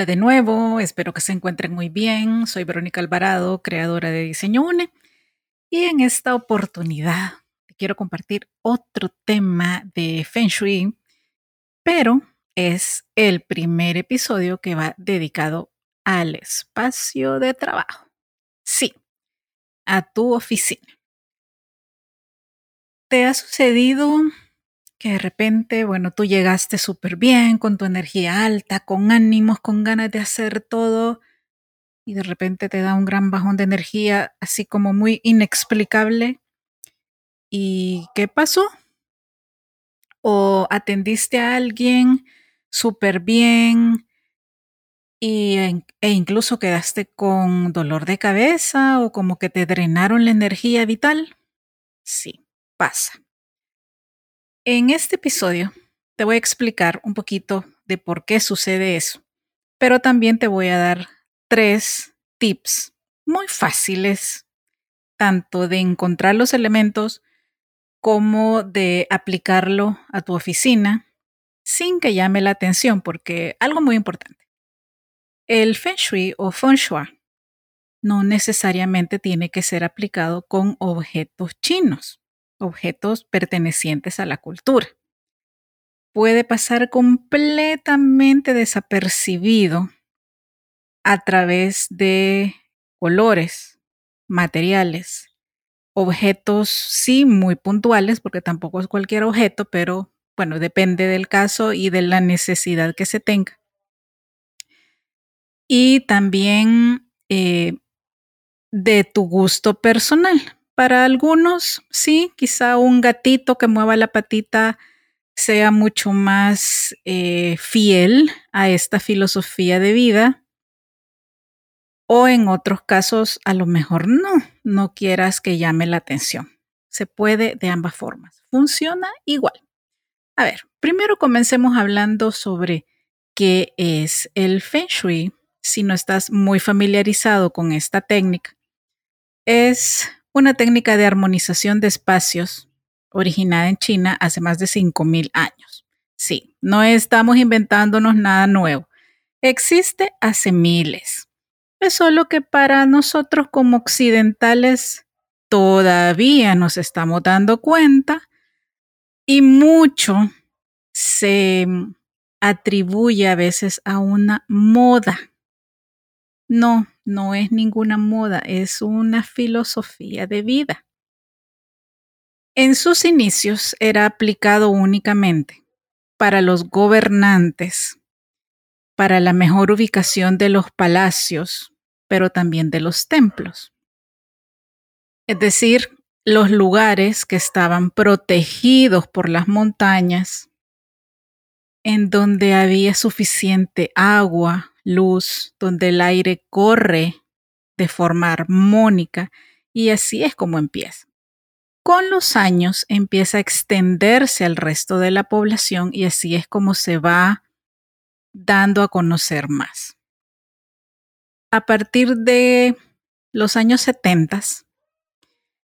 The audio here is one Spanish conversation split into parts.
Hola de nuevo, espero que se encuentren muy bien. Soy Verónica Alvarado, creadora de Diseño UNE. Y en esta oportunidad te quiero compartir otro tema de Feng Shui, pero es el primer episodio que va dedicado al espacio de trabajo. Sí, a tu oficina. ¿Te ha sucedido que de repente, bueno, tú llegaste súper bien, con tu energía alta, con ánimos, con ganas de hacer todo, y de repente te da un gran bajón de energía, así como muy inexplicable. ¿Y qué pasó? ¿O atendiste a alguien súper bien y, e incluso quedaste con dolor de cabeza o como que te drenaron la energía vital? Sí, pasa. En este episodio te voy a explicar un poquito de por qué sucede eso, pero también te voy a dar tres tips muy fáciles, tanto de encontrar los elementos como de aplicarlo a tu oficina sin que llame la atención, porque algo muy importante. El Feng Shui o Feng Shui no necesariamente tiene que ser aplicado con objetos chinos objetos pertenecientes a la cultura. Puede pasar completamente desapercibido a través de colores, materiales, objetos sí muy puntuales, porque tampoco es cualquier objeto, pero bueno, depende del caso y de la necesidad que se tenga. Y también eh, de tu gusto personal. Para algunos, sí, quizá un gatito que mueva la patita sea mucho más eh, fiel a esta filosofía de vida. O en otros casos, a lo mejor no, no quieras que llame la atención. Se puede de ambas formas. Funciona igual. A ver, primero comencemos hablando sobre qué es el Feng Shui. Si no estás muy familiarizado con esta técnica, es una técnica de armonización de espacios originada en China hace más de 5.000 años. Sí, no estamos inventándonos nada nuevo. Existe hace miles. Es solo que para nosotros como occidentales todavía nos estamos dando cuenta y mucho se atribuye a veces a una moda. No, no es ninguna moda, es una filosofía de vida. En sus inicios era aplicado únicamente para los gobernantes, para la mejor ubicación de los palacios, pero también de los templos. Es decir, los lugares que estaban protegidos por las montañas, en donde había suficiente agua, luz, donde el aire corre de forma armónica y así es como empieza. Con los años empieza a extenderse al resto de la población y así es como se va dando a conocer más. A partir de los años 70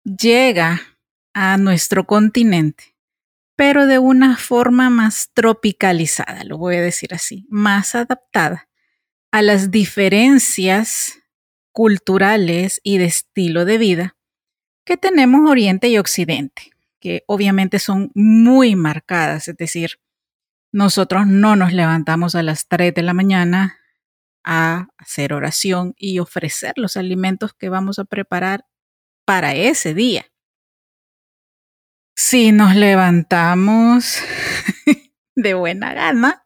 llega a nuestro continente, pero de una forma más tropicalizada, lo voy a decir así, más adaptada a las diferencias culturales y de estilo de vida que tenemos Oriente y Occidente, que obviamente son muy marcadas, es decir, nosotros no nos levantamos a las 3 de la mañana a hacer oración y ofrecer los alimentos que vamos a preparar para ese día. Si nos levantamos de buena gana,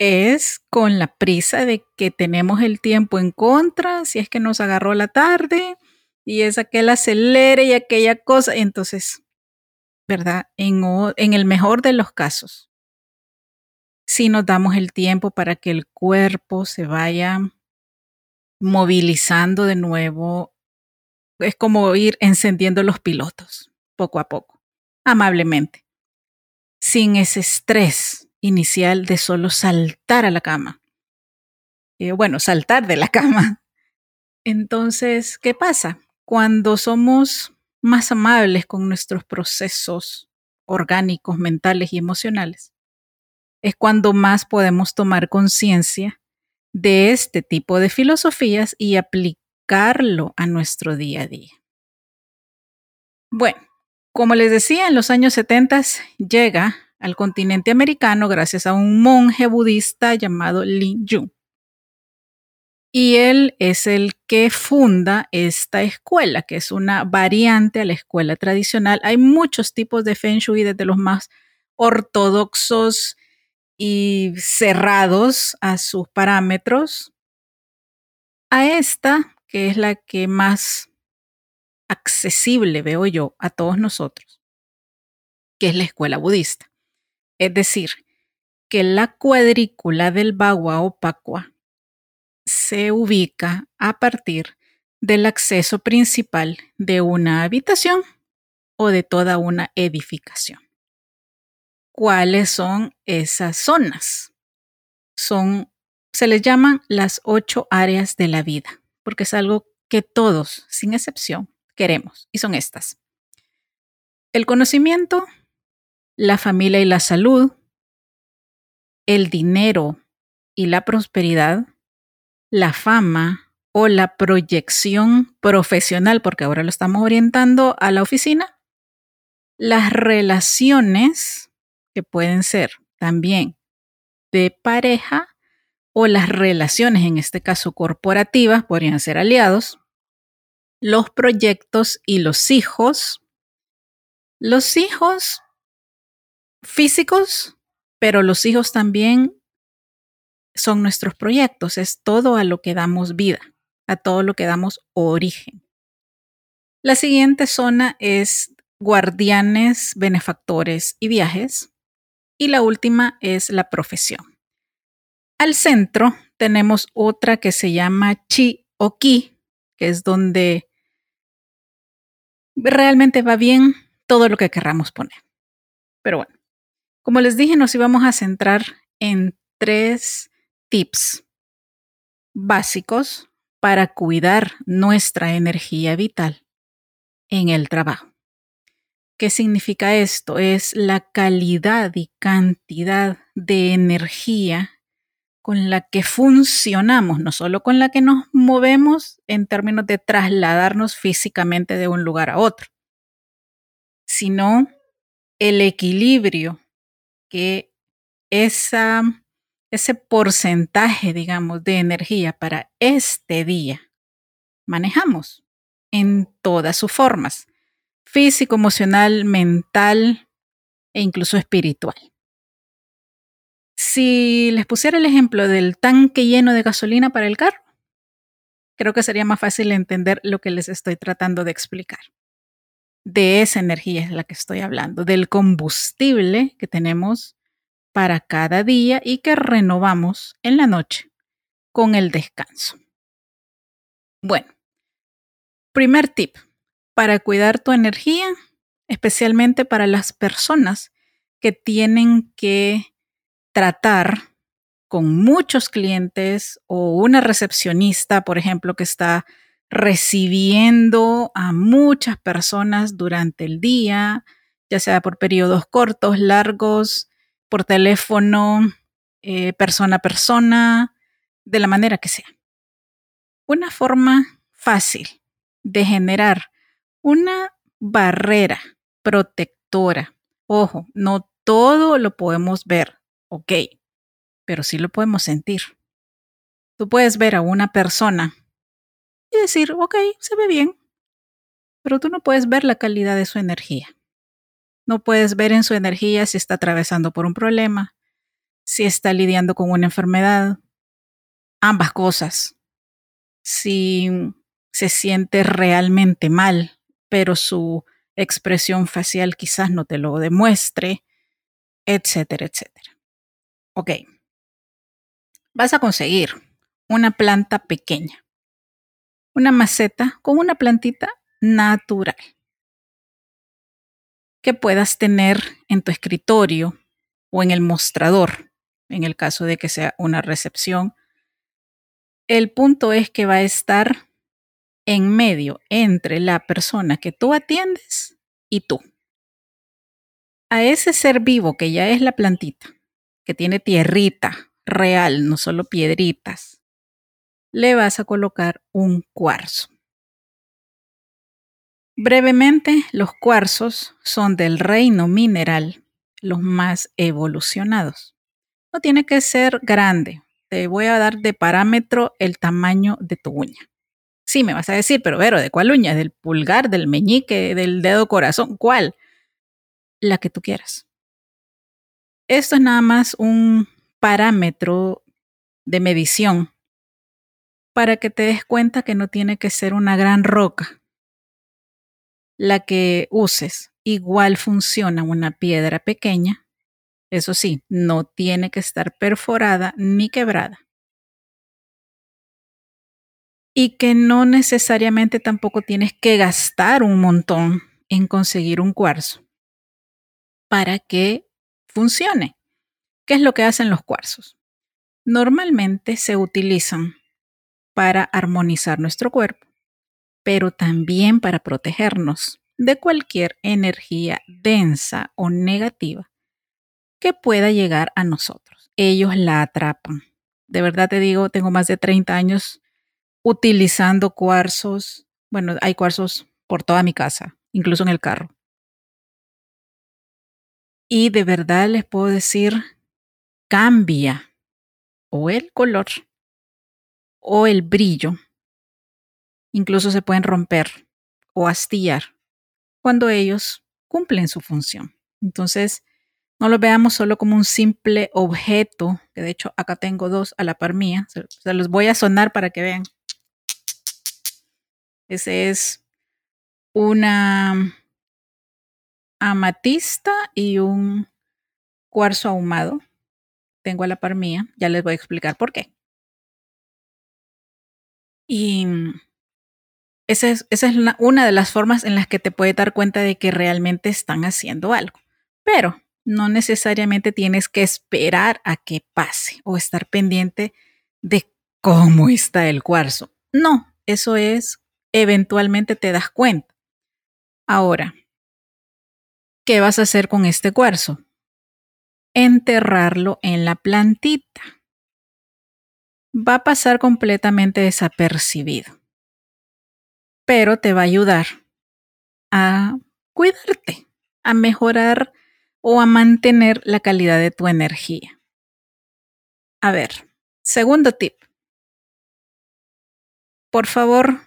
es con la prisa de que tenemos el tiempo en contra, si es que nos agarró la tarde y es aquel acelere y aquella cosa. Entonces, ¿verdad? En, en el mejor de los casos, si nos damos el tiempo para que el cuerpo se vaya movilizando de nuevo, es como ir encendiendo los pilotos poco a poco, amablemente, sin ese estrés inicial de solo saltar a la cama. Eh, bueno, saltar de la cama. Entonces, ¿qué pasa? Cuando somos más amables con nuestros procesos orgánicos, mentales y emocionales, es cuando más podemos tomar conciencia de este tipo de filosofías y aplicarlo a nuestro día a día. Bueno, como les decía, en los años 70 llega al continente americano gracias a un monje budista llamado Lin Yu. Y él es el que funda esta escuela, que es una variante a la escuela tradicional. Hay muchos tipos de Feng Shui, desde los más ortodoxos y cerrados a sus parámetros, a esta, que es la que más accesible veo yo a todos nosotros, que es la escuela budista. Es decir, que la cuadrícula del Bagua o Pacua se ubica a partir del acceso principal de una habitación o de toda una edificación. ¿Cuáles son esas zonas? Son, se les llaman las ocho áreas de la vida, porque es algo que todos, sin excepción, queremos, y son estas. El conocimiento, la familia y la salud, el dinero y la prosperidad, la fama o la proyección profesional, porque ahora lo estamos orientando a la oficina, las relaciones, que pueden ser también de pareja, o las relaciones, en este caso corporativas, podrían ser aliados, los proyectos y los hijos. Los hijos físicos, pero los hijos también son nuestros proyectos, es todo a lo que damos vida, a todo lo que damos origen. La siguiente zona es guardianes, benefactores y viajes. Y la última es la profesión. Al centro tenemos otra que se llama chi o ki, que es donde realmente va bien todo lo que querramos poner. Pero bueno, como les dije, nos íbamos a centrar en tres tips básicos para cuidar nuestra energía vital en el trabajo. ¿Qué significa esto? Es la calidad y cantidad de energía con la que funcionamos, no solo con la que nos movemos en términos de trasladarnos físicamente de un lugar a otro, sino el equilibrio que esa ese porcentaje, digamos, de energía para este día manejamos en todas sus formas, físico, emocional, mental e incluso espiritual. Si les pusiera el ejemplo del tanque lleno de gasolina para el carro, creo que sería más fácil entender lo que les estoy tratando de explicar. De esa energía es la que estoy hablando, del combustible que tenemos para cada día y que renovamos en la noche con el descanso. Bueno, primer tip para cuidar tu energía, especialmente para las personas que tienen que tratar con muchos clientes o una recepcionista, por ejemplo, que está recibiendo a muchas personas durante el día, ya sea por periodos cortos, largos, por teléfono, eh, persona a persona, de la manera que sea. Una forma fácil de generar una barrera protectora. Ojo, no todo lo podemos ver, ok, pero sí lo podemos sentir. Tú puedes ver a una persona decir, ok, se ve bien, pero tú no puedes ver la calidad de su energía. No puedes ver en su energía si está atravesando por un problema, si está lidiando con una enfermedad, ambas cosas. Si se siente realmente mal, pero su expresión facial quizás no te lo demuestre, etcétera, etcétera. Ok. Vas a conseguir una planta pequeña, una maceta con una plantita natural que puedas tener en tu escritorio o en el mostrador, en el caso de que sea una recepción. El punto es que va a estar en medio entre la persona que tú atiendes y tú. A ese ser vivo que ya es la plantita, que tiene tierrita real, no solo piedritas, le vas a colocar un cuarzo. Brevemente, los cuarzos son del reino mineral los más evolucionados. No tiene que ser grande. Te voy a dar de parámetro el tamaño de tu uña. Sí, me vas a decir, pero Vero, ¿de cuál uña? ¿Del pulgar, del meñique, del dedo corazón? ¿Cuál? La que tú quieras. Esto es nada más un parámetro de medición para que te des cuenta que no tiene que ser una gran roca. La que uses igual funciona una piedra pequeña. Eso sí, no tiene que estar perforada ni quebrada. Y que no necesariamente tampoco tienes que gastar un montón en conseguir un cuarzo para que funcione. ¿Qué es lo que hacen los cuarzos? Normalmente se utilizan para armonizar nuestro cuerpo, pero también para protegernos de cualquier energía densa o negativa que pueda llegar a nosotros. Ellos la atrapan. De verdad te digo, tengo más de 30 años utilizando cuarzos. Bueno, hay cuarzos por toda mi casa, incluso en el carro. Y de verdad les puedo decir, cambia o el color o el brillo. Incluso se pueden romper o astillar cuando ellos cumplen su función. Entonces, no lo veamos solo como un simple objeto, que de hecho acá tengo dos a la par mía. Se, los voy a sonar para que vean. Ese es una amatista y un cuarzo ahumado. Tengo a la par mía, ya les voy a explicar por qué. Y esa es, esa es una de las formas en las que te puedes dar cuenta de que realmente están haciendo algo. Pero no necesariamente tienes que esperar a que pase o estar pendiente de cómo está el cuarzo. No, eso es, eventualmente te das cuenta. Ahora, ¿Qué vas a hacer con este cuarzo? Enterrarlo en la plantita. Va a pasar completamente desapercibido, pero te va a ayudar a cuidarte, a mejorar o a mantener la calidad de tu energía. A ver, segundo tip. Por favor,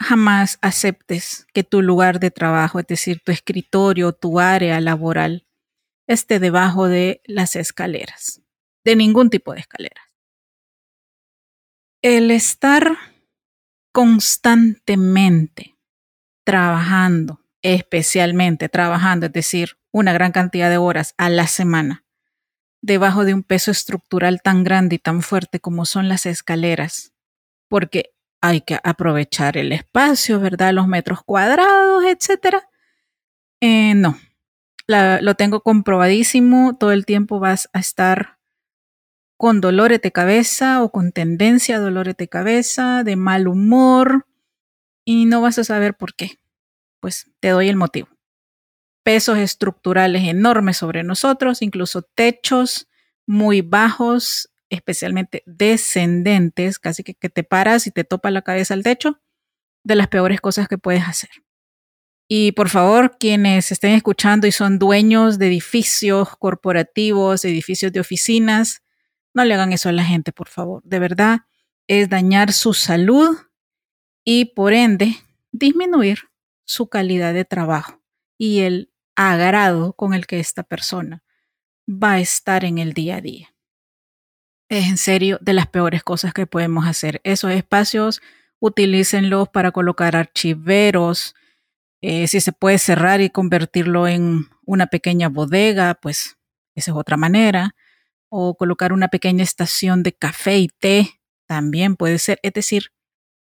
jamás aceptes que tu lugar de trabajo, es decir, tu escritorio, tu área laboral, esté debajo de las escaleras, de ningún tipo de escaleras. El estar constantemente trabajando, especialmente trabajando, es decir, una gran cantidad de horas a la semana, debajo de un peso estructural tan grande y tan fuerte como son las escaleras, porque hay que aprovechar el espacio, ¿verdad? Los metros cuadrados, etcétera. Eh, no, lo tengo comprobadísimo. Todo el tiempo vas a estar con dolores de cabeza o con tendencia a dolores de cabeza, de mal humor, y no vas a saber por qué. Pues te doy el motivo. Pesos estructurales enormes sobre nosotros, incluso techos muy bajos especialmente descendentes, casi que, que te paras y te topa la cabeza al techo, de las peores cosas que puedes hacer. Y por favor, quienes estén escuchando y son dueños de edificios corporativos, edificios de oficinas, no le hagan eso a la gente, por favor. De verdad, es dañar su salud y por ende disminuir su calidad de trabajo y el agrado con el que esta persona va a estar en el día a día es en serio de las peores cosas que podemos hacer. Esos espacios utilícenlos para colocar archiveros. Eh, si se puede cerrar y convertirlo en una pequeña bodega, pues esa es otra manera. O colocar una pequeña estación de café y té también puede ser. Es decir,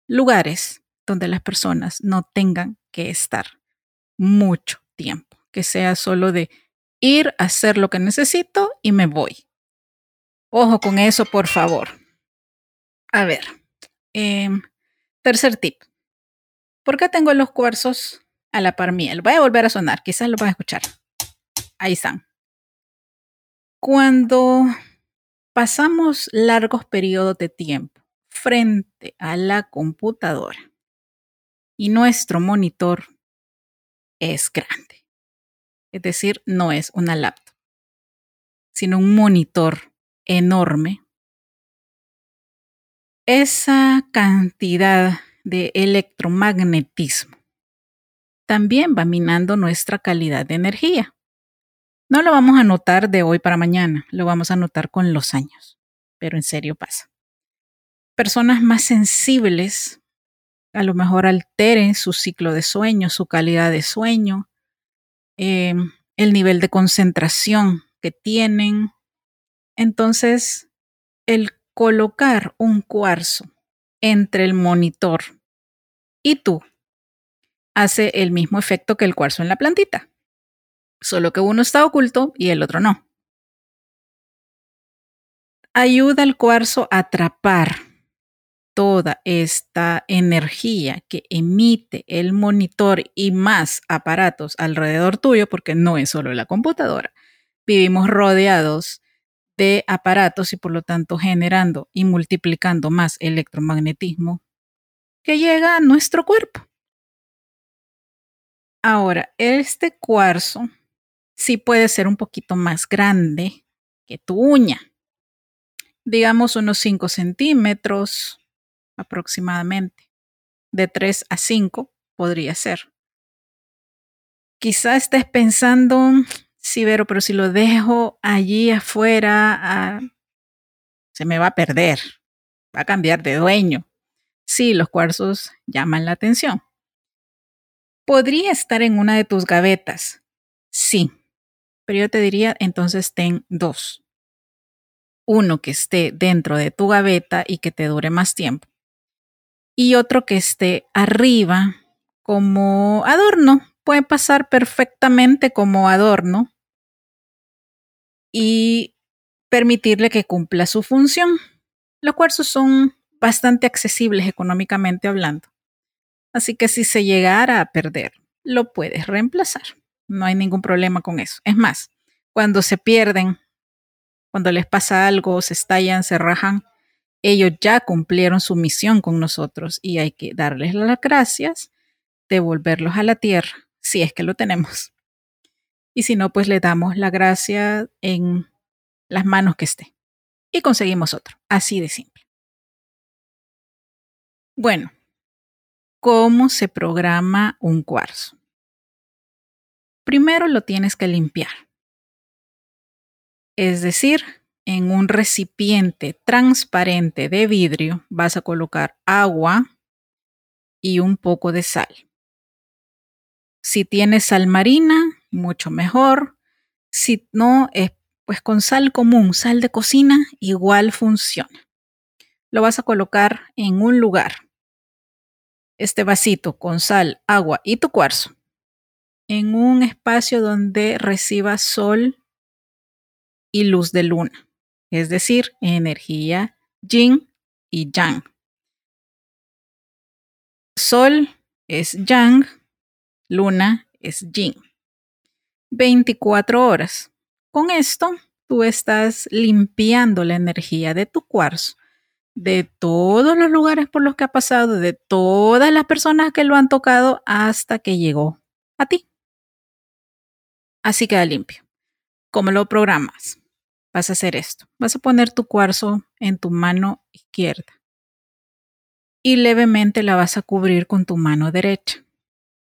lugares donde las personas no tengan que estar mucho tiempo, que sea solo de ir a hacer lo que necesito y me voy. Ojo con eso, por favor. A ver, em, tercer tip. ¿Por qué tengo los cuarzos a la par miel? Voy a volver a sonar, quizás lo van a escuchar. Ahí están. Cuando pasamos largos periodos de tiempo frente a la computadora y nuestro monitor es grande, es decir, no es una laptop, sino un monitor enorme, esa cantidad de electromagnetismo también va minando nuestra calidad de energía. No lo vamos a notar de hoy para mañana, lo vamos a notar con los años, pero en serio pasa. Personas más sensibles a lo mejor alteren su ciclo de sueño, su calidad de sueño, em, el nivel de concentración que tienen. Entonces, el colocar un cuarzo entre el monitor y tú hace el mismo efecto que el cuarzo en la plantita, solo que uno está oculto y el otro no. Ayuda al cuarzo a atrapar toda esta energía que emite el monitor y más aparatos alrededor tuyo, porque no es solo la computadora. Vivimos rodeados de aparatos y por lo tanto generando y multiplicando más electromagnetismo que llega a nuestro cuerpo. Ahora, este cuarzo sí puede ser un poquito más grande que tu uña. Digamos unos 5 centímetros aproximadamente. De 3 a 5 podría ser. Quizá estés pensando, sí, pero si lo dejo allí afuera, ah, se me va a perder, va a cambiar de dueño. Sí, los cuarzos llaman la atención. ¿Podría estar en una de tus gavetas? Sí, pero yo te diría entonces ten dos. Uno que esté dentro de tu gaveta y que te dure más tiempo. Y otro que esté arriba como adorno. Puede pasar perfectamente como adorno y permitirle que cumpla su función. Los cuarzos son bastante accesibles económicamente hablando. Así que si se llegara a perder, lo puedes reemplazar. No hay ningún problema con eso. Es más, cuando se pierden, cuando les pasa algo, se estallan, se rajan, ellos ya cumplieron su misión con nosotros y hay que darles las gracias, devolverlos a la tierra, si es que lo tenemos. Y si no, pues le damos la gracia en las manos que esté. Y conseguimos otro. Así de simple. Bueno, cómo se programa un cuarzo. Primero lo tienes que limpiar. Es decir, en un recipiente transparente de vidrio vas a colocar agua y un poco de sal. Si tienes sal marina, mucho mejor. Si no, pues con sal común, sal de cocina, igual funciona. Lo vas a colocar en un lugar este vasito con sal, agua y tu cuarzo en un espacio donde reciba sol y luz de luna, es decir, energía yin y yang. Sol es yang, luna es yin. 24 horas. Con esto, tú estás limpiando la energía de tu cuarzo de todos los lugares por los que ha pasado, de todas las personas que lo han tocado hasta que llegó a ti. Así queda limpio. ¿Cómo lo programas? Vas a hacer esto. Vas a poner tu cuarzo en tu mano izquierda y levemente la vas a cubrir con tu mano derecha.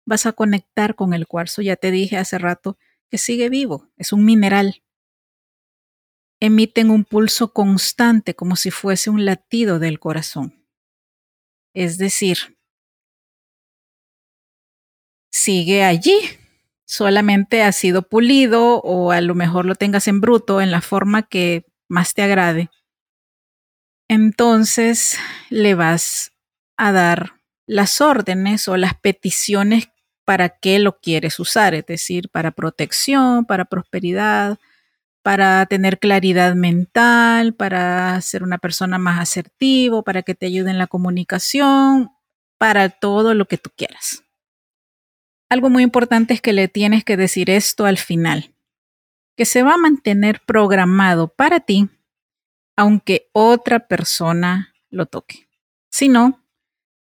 Vas a conectar con el cuarzo. Ya te dije hace rato que sigue vivo. Es un mineral emiten un pulso constante como si fuese un latido del corazón. Es decir, sigue allí, solamente ha sido pulido o a lo mejor lo tengas en bruto en la forma que más te agrade. Entonces le vas a dar las órdenes o las peticiones para qué lo quieres usar, es decir, para protección, para prosperidad, para tener claridad mental, para ser una persona más asertivo, para que te ayude en la comunicación, para todo lo que tú quieras. Algo muy importante es que le tienes que decir esto al final. que se va a mantener programado para ti aunque otra persona lo toque. Si no,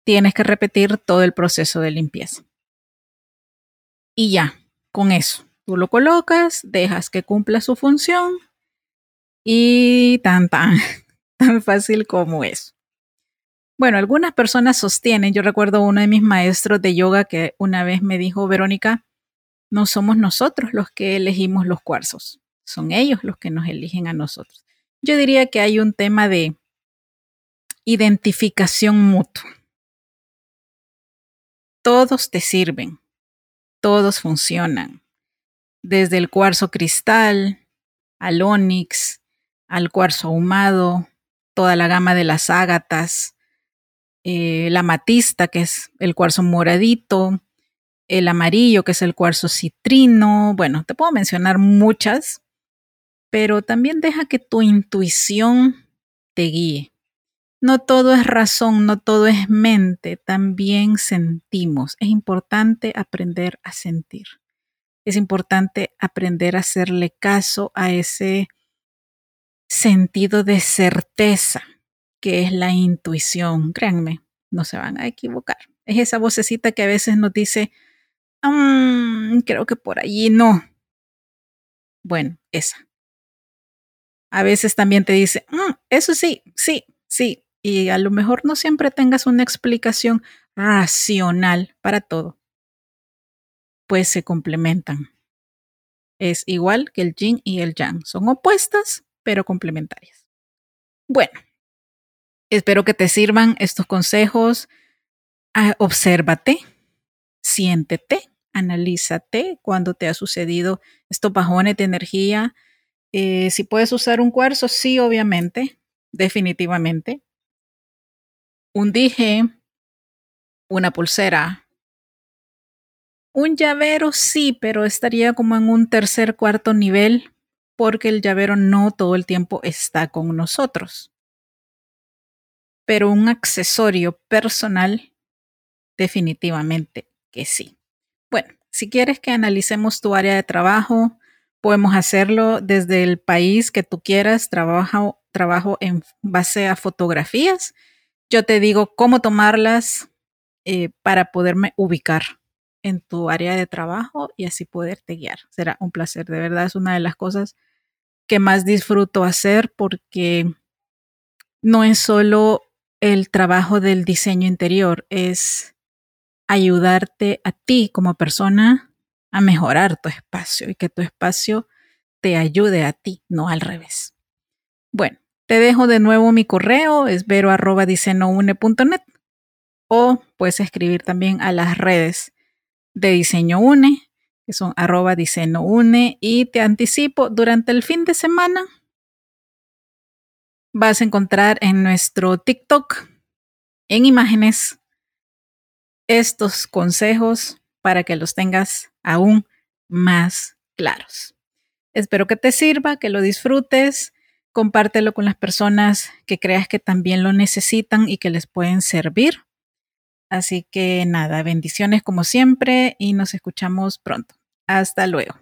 tienes que repetir todo el proceso de limpieza. Y ya, con eso, tú lo colocas, dejas que cumpla su función y tan tan, tan fácil como eso. Bueno, algunas personas sostienen, yo recuerdo uno de mis maestros de yoga que una vez me dijo, Verónica, no somos nosotros los que elegimos los cuarzos, son ellos los que nos eligen a nosotros. Yo diría que hay un tema de identificación mutua. Todos te sirven, todos funcionan, desde el cuarzo cristal al onix, al cuarzo ahumado, toda la gama de las ágatas, eh, la matista, que es el cuarzo moradito, el amarillo, que es el cuarzo citrino. Bueno, te puedo mencionar muchas, pero también deja que tu intuición te guíe. No todo es razón, no todo es mente, también sentimos. Es importante aprender a sentir. Es importante aprender a hacerle caso a ese sentido de certeza que es la intuición. Créanme, no se van a equivocar. Es esa vocecita que a veces nos dice, mm, creo que por allí no. Bueno, esa. A veces también te dice, mm, eso sí, sí, sí. Y a lo mejor no siempre tengas una explicación racional para todo. Pues se complementan. Es igual que el yin y el yang. Son opuestas, pero complementarias. Bueno, Espero que te sirvan estos consejos. Ah, obsérvate, siéntete, analízate cuando te ha sucedido estos bajones de energía. Eh, si puedes usar un cuarzo, sí, obviamente, definitivamente. Un dije, una pulsera, un llavero, sí, pero estaría como en un tercer, cuarto nivel, porque el llavero no todo el tiempo está con nosotros pero un accesorio personal, definitivamente que sí. Bueno, si quieres que analicemos tu área de trabajo, podemos hacerlo desde el país que tú quieras. Trabajo, trabajo en base a fotografías. Yo te digo cómo tomarlas eh, para poderme ubicar en tu área de trabajo y así poderte guiar. Será un placer. De verdad es una de las cosas que más disfruto hacer porque no es solo el trabajo del diseño interior es ayudarte a ti como persona a mejorar tu espacio y que tu espacio te ayude a ti, no al revés. Bueno, te dejo de nuevo mi correo, es vero.diseñoune.net o puedes escribir también a las redes de Diseño Une, que son arroba diseño une, y te anticipo, durante el fin de semana vas a encontrar en nuestro TikTok, en imágenes, estos consejos para que los tengas aún más claros. Espero que te sirva, que lo disfrutes, compártelo con las personas que creas que también lo necesitan y que les pueden servir. Así que nada, bendiciones como siempre y nos escuchamos pronto. Hasta luego.